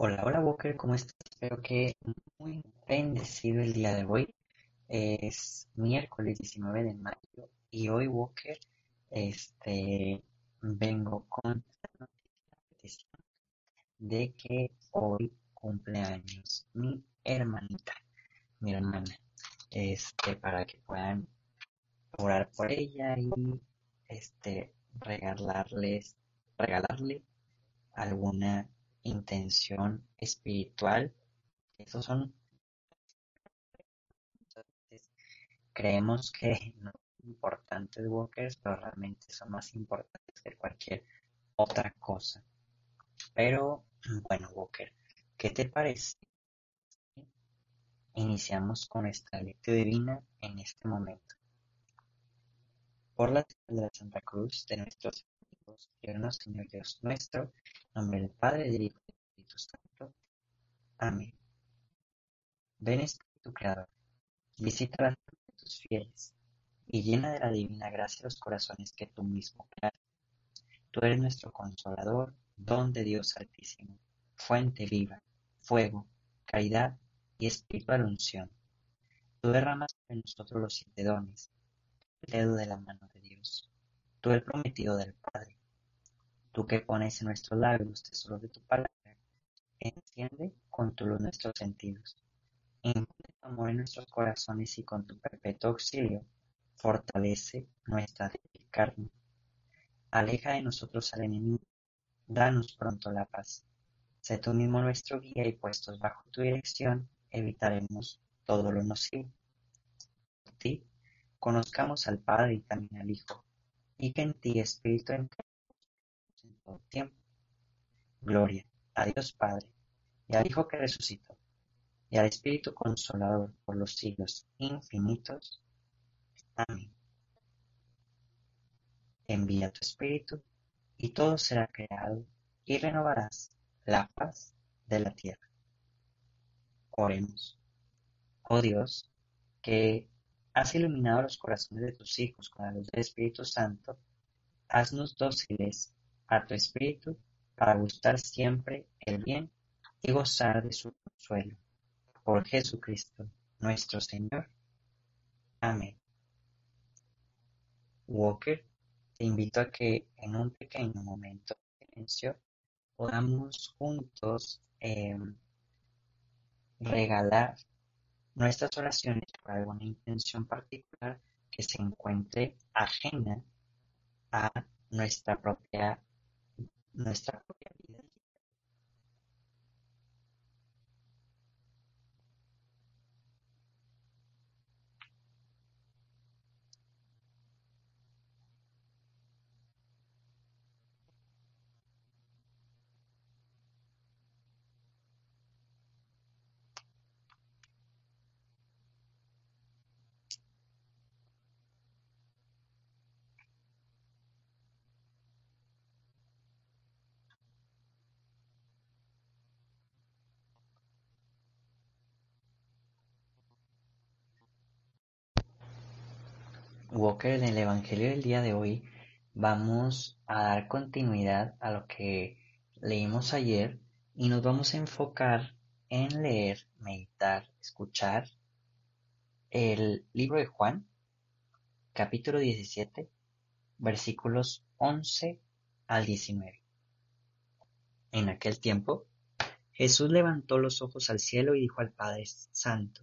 Hola, hola Walker, ¿cómo estás? Espero que muy bendecido el día de hoy. Es miércoles 19 de mayo y hoy Walker este, vengo con la noticia de que hoy cumpleaños mi hermanita, mi hermana, este, para que puedan orar por ella y este, regalarles, regalarle alguna intención espiritual. Esos son creemos que no son importantes walkers, pero realmente son más importantes que cualquier otra cosa. Pero bueno, Walker, ¿qué te parece? Iniciamos con esta lectura divina en este momento. Por la de la Santa Cruz de nuestros amigos, Señor Dios nuestro, nombre del Padre, del Hijo y del Espíritu Santo. Amén. Ven Espíritu Creador, visita las de tus fieles, y llena de la divina gracia los corazones que tú mismo creaste. Tú eres nuestro consolador, don de Dios Altísimo, fuente viva, fuego, caridad y espiritual unción. Tú derramas en nosotros los siete dones, el dedo de la mano de Dios, tú el prometido del Padre, Tú que pones en nuestros labios tesoros de tu palabra, enciende con tu luz nuestros sentidos. Impone tu amor en nuestros corazones y con tu perpetuo auxilio fortalece nuestra débil carne. Aleja de nosotros al enemigo, danos pronto la paz. Sé tú mismo nuestro guía y puestos bajo tu dirección evitaremos todo lo nocivo. Por ti, conozcamos al Padre y también al Hijo, y que en ti, Espíritu en tiempo. Gloria a Dios Padre, y al Hijo que resucitó, y al Espíritu Consolador por los siglos infinitos. Amén. Envía tu Espíritu, y todo será creado, y renovarás la paz de la tierra. Oremos. Oh Dios, que has iluminado los corazones de tus hijos con la luz del Espíritu Santo, haznos dóciles a tu espíritu para gustar siempre el bien y gozar de su consuelo. Por Jesucristo nuestro Señor. Amén. Walker, te invito a que en un pequeño momento de silencio podamos juntos em, regalar nuestras oraciones por alguna intención particular que se encuentre ajena a nuestra propia nuestra Walker, en el Evangelio del día de hoy vamos a dar continuidad a lo que leímos ayer y nos vamos a enfocar en leer, meditar, escuchar el libro de Juan, capítulo 17, versículos 11 al 19. En aquel tiempo, Jesús levantó los ojos al cielo y dijo al Padre Santo,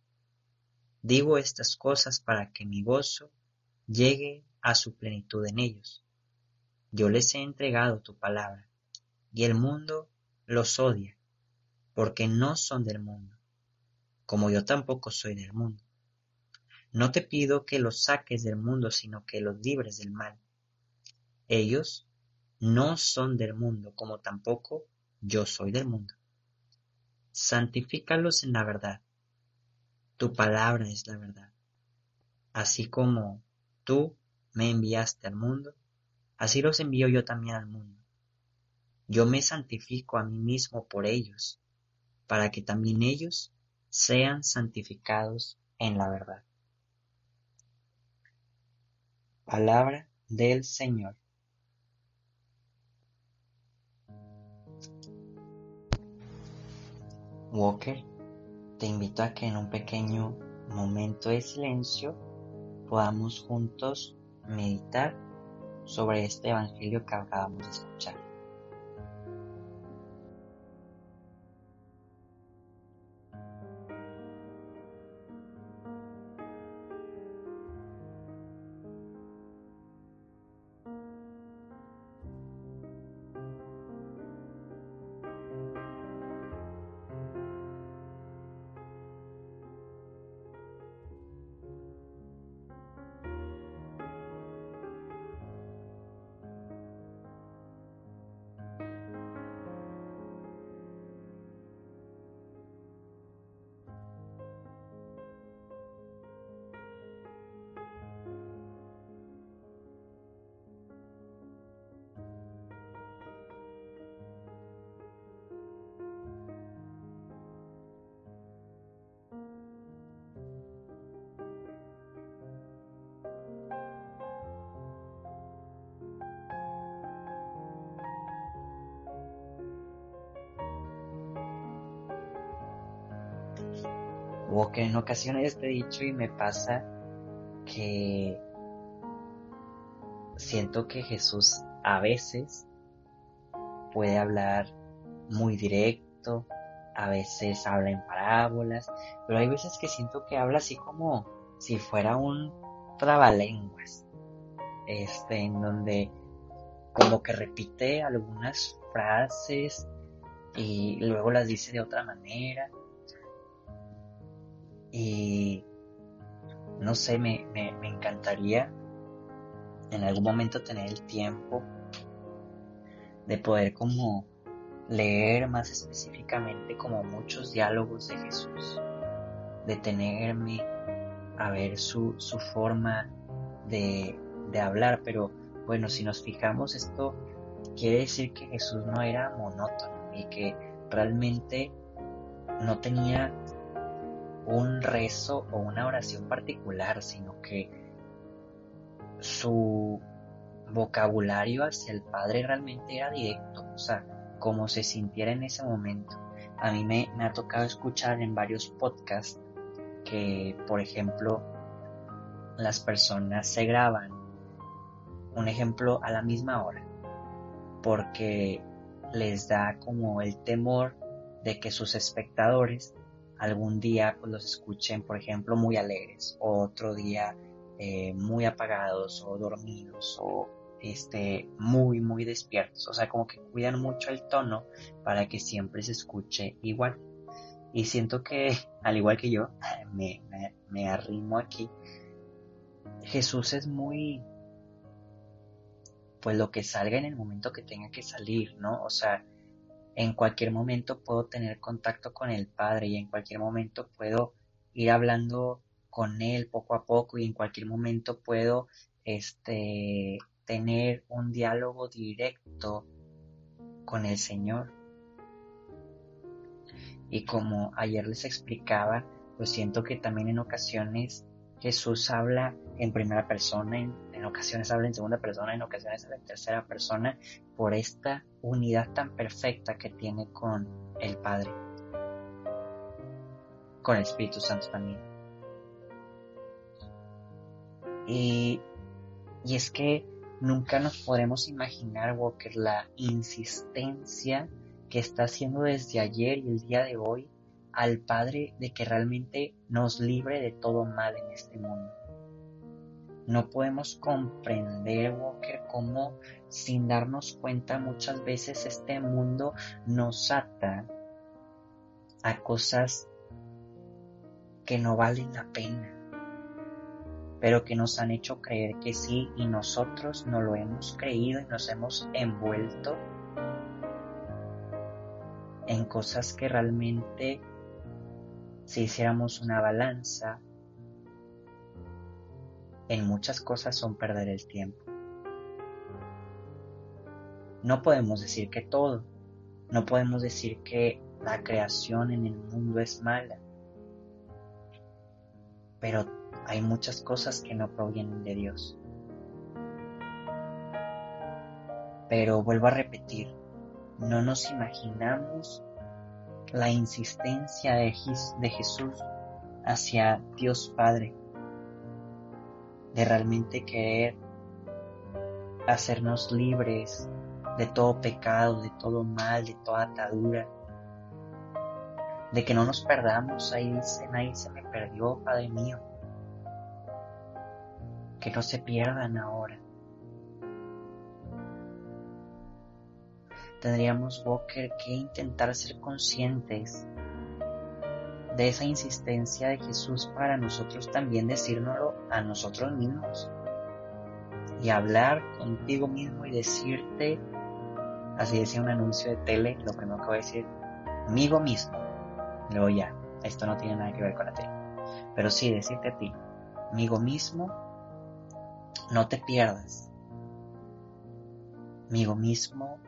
digo estas cosas para que mi gozo llegue a su plenitud en ellos. Yo les he entregado tu palabra, y el mundo los odia, porque no son del mundo, como yo tampoco soy del mundo. No te pido que los saques del mundo, sino que los libres del mal. Ellos no son del mundo, como tampoco yo soy del mundo. Santifícalos en la verdad. Tu palabra es la verdad. Así como tú me enviaste al mundo, así los envío yo también al mundo. Yo me santifico a mí mismo por ellos, para que también ellos sean santificados en la verdad. Palabra del Señor. Walker, te invito a que en un pequeño momento de silencio podamos juntos meditar sobre este Evangelio que acabamos de escuchar. O que en ocasiones te he dicho y me pasa que siento que Jesús a veces puede hablar muy directo, a veces habla en parábolas, pero hay veces que siento que habla así como si fuera un trabalenguas, este, en donde como que repite algunas frases y luego las dice de otra manera y no sé, me, me, encantaría en algún momento tener el tiempo de poder como leer más específicamente como muchos diálogos de Jesús, detenerme a ver su, su forma de, de hablar, pero bueno, si nos fijamos esto quiere decir que Jesús no era monótono y que realmente no tenía un rezo o una oración particular, sino que su vocabulario hacia el Padre realmente era directo, o sea, como se sintiera en ese momento. A mí me, me ha tocado escuchar en varios podcasts que, por ejemplo, las personas se graban, un ejemplo, a la misma hora, porque les da como el temor de que sus espectadores algún día pues, los escuchen, por ejemplo, muy alegres, o otro día eh, muy apagados o dormidos o este, muy, muy despiertos. O sea, como que cuidan mucho el tono para que siempre se escuche igual. Y siento que, al igual que yo, me, me, me arrimo aquí. Jesús es muy, pues lo que salga en el momento que tenga que salir, ¿no? O sea, en cualquier momento puedo tener contacto con el Padre y en cualquier momento puedo ir hablando con Él poco a poco y en cualquier momento puedo este, tener un diálogo directo con el Señor. Y como ayer les explicaba, pues siento que también en ocasiones Jesús habla en primera persona, ocasiones habla en segunda persona, en ocasiones habla en tercera persona, por esta unidad tan perfecta que tiene con el Padre, con el Espíritu Santo también. Y, y es que nunca nos podemos imaginar, Walker, la insistencia que está haciendo desde ayer y el día de hoy al Padre de que realmente nos libre de todo mal en este mundo. No podemos comprender, Walker, cómo sin darnos cuenta muchas veces este mundo nos ata a cosas que no valen la pena, pero que nos han hecho creer que sí y nosotros no lo hemos creído y nos hemos envuelto en cosas que realmente si hiciéramos una balanza, en muchas cosas son perder el tiempo. No podemos decir que todo, no podemos decir que la creación en el mundo es mala, pero hay muchas cosas que no provienen de Dios. Pero vuelvo a repetir, no nos imaginamos la insistencia de, Jesús hacia Dios Padre, de realmente querer hacernos libres de todo pecado, de todo mal, de toda atadura, de que no nos perdamos, ahí dice, ahí se me perdió, Padre mío, que no se pierdan ahora. tendríamos, Walker, que intentar ser conscientes de esa insistencia de Jesús para nosotros también decírnoslo a nosotros mismos. Y hablar contigo mismo y decirte, así decía un anuncio de tele, lo primero que voy a decir, amigo mismo. Luego ya, esto no tiene nada que ver con la tele. Pero sí, decirte a ti, amigo mismo, no te pierdas. Amigo mismo,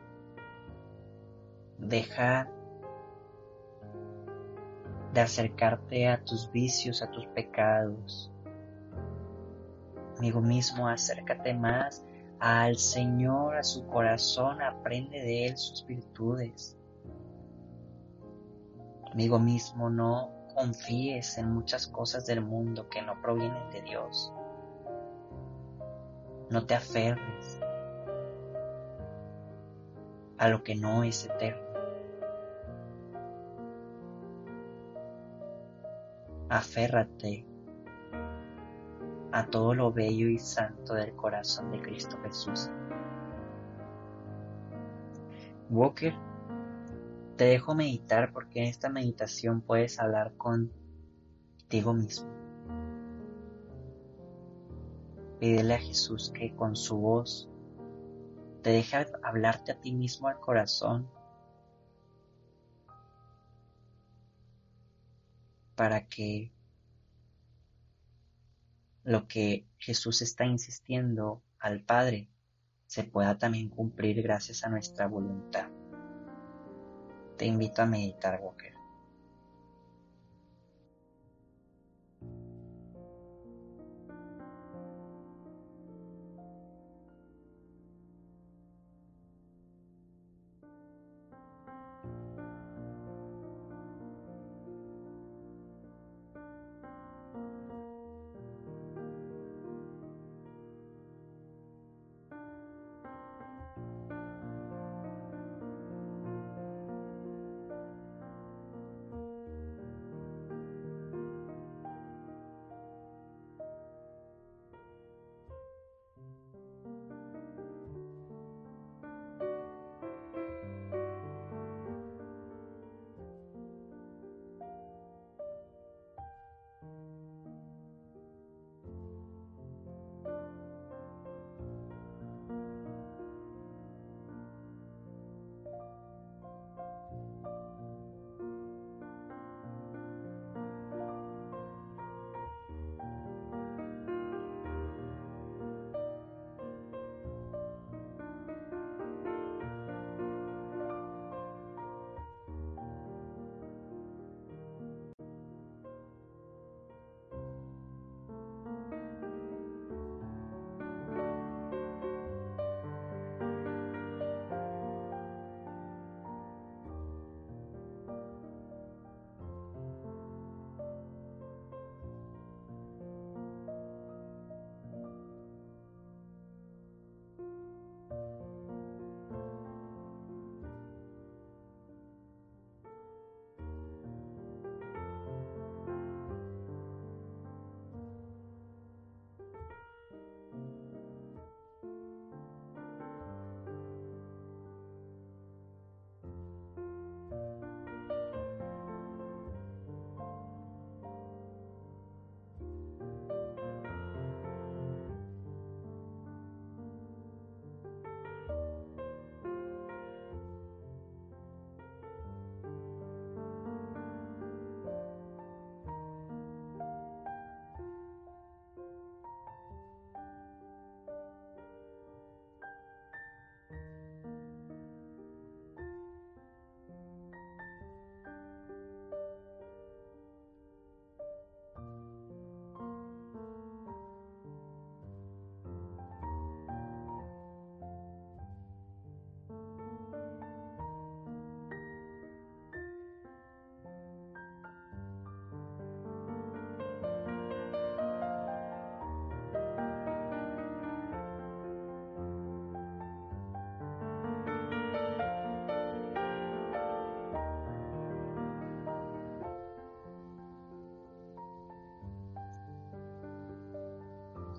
Deja de acercarte a tus vicios, a tus pecados. Amigo mismo, acércate más al Señor, a su corazón, aprende de Él sus virtudes. Amigo mismo, no confíes en muchas cosas del mundo que no provienen de Dios. No te aferres a lo que no es eterno. Aférrate a todo lo bello y santo del corazón de Cristo Jesús. Walker, te dejo meditar porque en esta meditación puedes hablar contigo mismo. Pídele a Jesús que con su voz te deje hablarte a ti mismo al corazón para que lo que Jesús está insistiendo al Padre se pueda también cumplir gracias a nuestra voluntad. Te invito a meditar, Walker.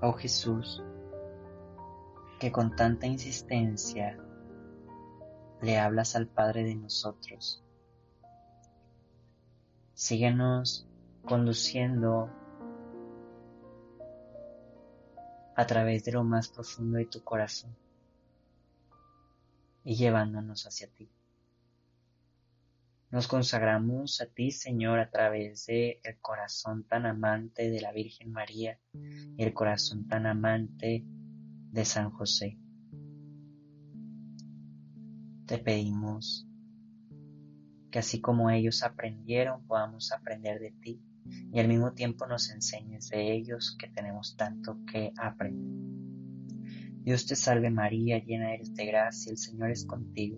Oh Jesús, que con tanta insistencia le hablas al Padre de nosotros. Síguenos conduciendo a través de lo más profundo de tu corazón y llevándonos hacia ti. Nos consagramos a ti, Señor, a través de el corazón tan amante de la Virgen María y el corazón tan amante de San José. Te pedimos que así como ellos aprendieron, podamos aprender de ti y al mismo tiempo nos enseñes de ellos que tenemos tanto que aprender. Dios te salve María, llena eres de gracia, el Señor es contigo.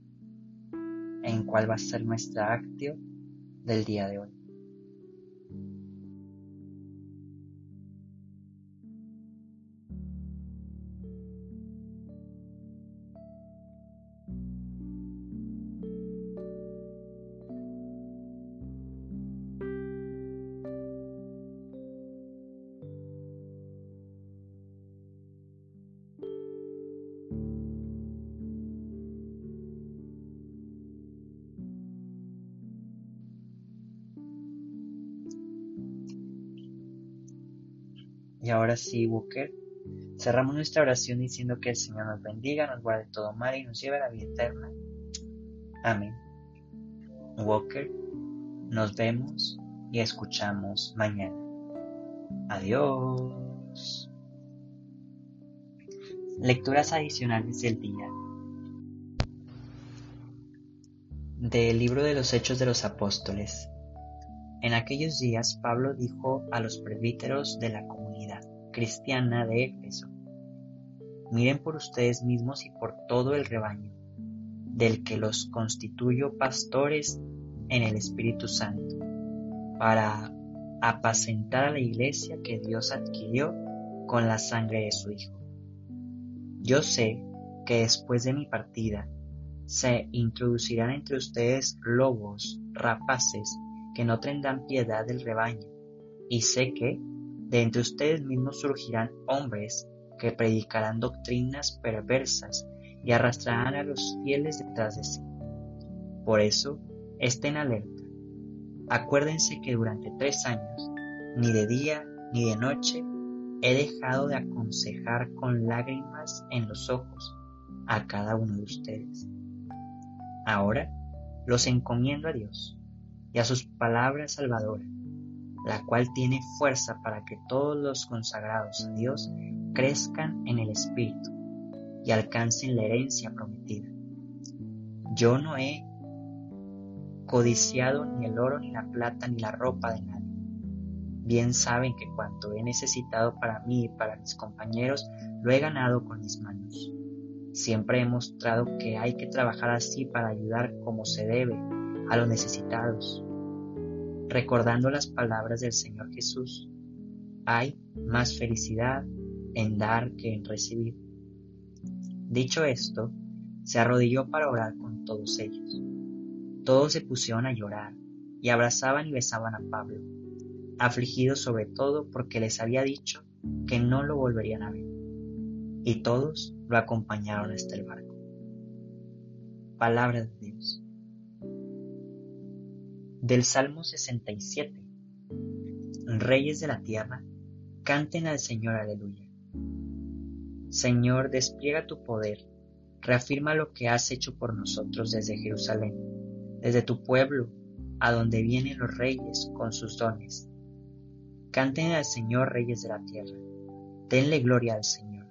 en cuál va a ser nuestra actio del día de hoy. Ahora sí, Walker, cerramos nuestra oración diciendo que el Señor nos bendiga, nos guarde todo mal y nos lleve a la vida eterna. Amén. Walker, nos vemos y escuchamos mañana. Adiós. Lecturas adicionales del día. Del libro de los Hechos de los Apóstoles. En aquellos días Pablo dijo a los presbíteros de la comunidad cristiana de Éfeso, miren por ustedes mismos y por todo el rebaño, del que los constituyo pastores en el Espíritu Santo, para apacentar a la iglesia que Dios adquirió con la sangre de su Hijo. Yo sé que después de mi partida se introducirán entre ustedes lobos rapaces que no tendrán piedad del rebaño, y sé que de entre ustedes mismos surgirán hombres que predicarán doctrinas perversas y arrastrarán a los fieles detrás de sí. Por eso, estén alerta. Acuérdense que durante tres años, ni de día ni de noche, he dejado de aconsejar con lágrimas en los ojos a cada uno de ustedes. Ahora los encomiendo a Dios y a sus palabras salvadoras, la cual tiene fuerza para que todos los consagrados a Dios crezcan en el Espíritu y alcancen la herencia prometida. Yo no he codiciado ni el oro, ni la plata, ni la ropa de nadie. Bien saben que cuanto he necesitado para mí y para mis compañeros, lo he ganado con mis manos. Siempre he mostrado que hay que trabajar así para ayudar como se debe a los necesitados. Recordando las palabras del Señor Jesús, hay más felicidad en dar que en recibir. Dicho esto, se arrodilló para orar con todos ellos. Todos se pusieron a llorar y abrazaban y besaban a Pablo, afligidos sobre todo porque les había dicho que no lo volverían a ver. Y todos lo acompañaron hasta el barco. Palabra de Dios del Salmo 67. Reyes de la tierra, canten al Señor aleluya. Señor, despliega tu poder, reafirma lo que has hecho por nosotros desde Jerusalén, desde tu pueblo, a donde vienen los reyes con sus dones. Canten al Señor, reyes de la tierra, denle gloria al Señor,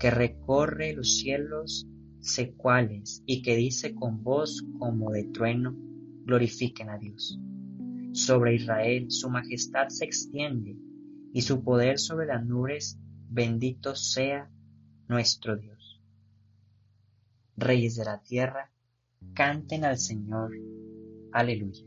que recorre los cielos secuales y que dice con voz como de trueno, glorifiquen a Dios. Sobre Israel su majestad se extiende y su poder sobre las nubes, bendito sea nuestro Dios. Reyes de la tierra, canten al Señor. Aleluya.